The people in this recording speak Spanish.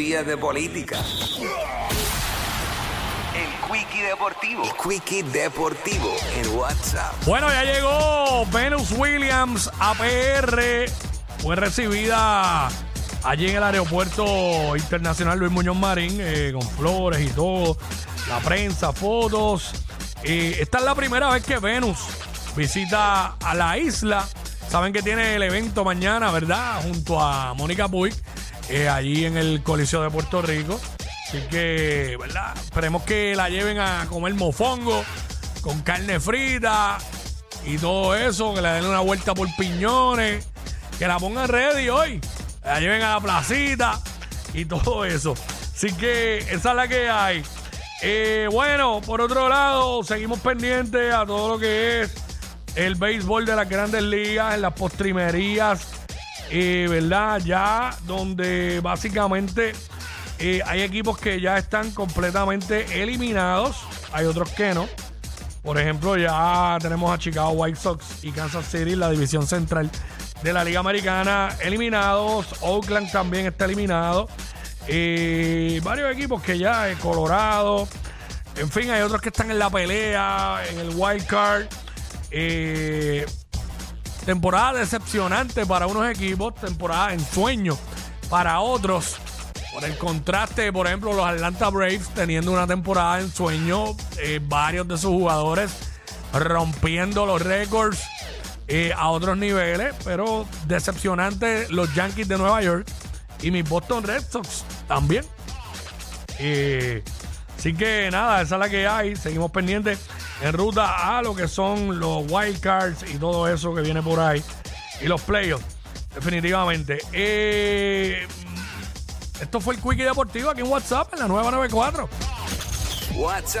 Día de política. El Quickie Deportivo. El Quickie Deportivo en WhatsApp. Bueno, ya llegó Venus Williams APR. Fue recibida allí en el aeropuerto internacional Luis Muñoz Marín eh, con flores y todo. La prensa, fotos. Eh, esta es la primera vez que Venus visita a la isla. Saben que tiene el evento mañana, ¿verdad? Junto a Mónica Puig, eh, allí en el Coliseo de Puerto Rico. Así que, ¿verdad? Esperemos que la lleven a comer mofongo con carne frita y todo eso, que le den una vuelta por piñones, que la pongan ready hoy, la lleven a la placita y todo eso. Así que esa es la que hay. Eh, bueno, por otro lado, seguimos pendientes a todo lo que es el béisbol de las grandes ligas, en las postrimerías, eh, ¿verdad? Ya donde básicamente eh, hay equipos que ya están completamente eliminados, hay otros que no. Por ejemplo, ya tenemos a Chicago White Sox y Kansas City, la división central de la Liga Americana, eliminados. Oakland también está eliminado. Eh, varios equipos que ya, eh, Colorado. En fin, hay otros que están en la pelea, en el wild card. Temporada decepcionante para unos equipos, temporada en sueño para otros. Por el contraste, por ejemplo, los Atlanta Braves teniendo una temporada en sueño, eh, varios de sus jugadores rompiendo los récords eh, a otros niveles, pero decepcionante los Yankees de Nueva York y mis Boston Red Sox también. Eh, así que nada, esa es la que hay. Seguimos pendientes en ruta a lo que son los wild cards y todo eso que viene por ahí. Y los playoffs, definitivamente. Eh, esto fue el Quickie Deportivo aquí en WhatsApp, en la nueva 94. WhatsApp.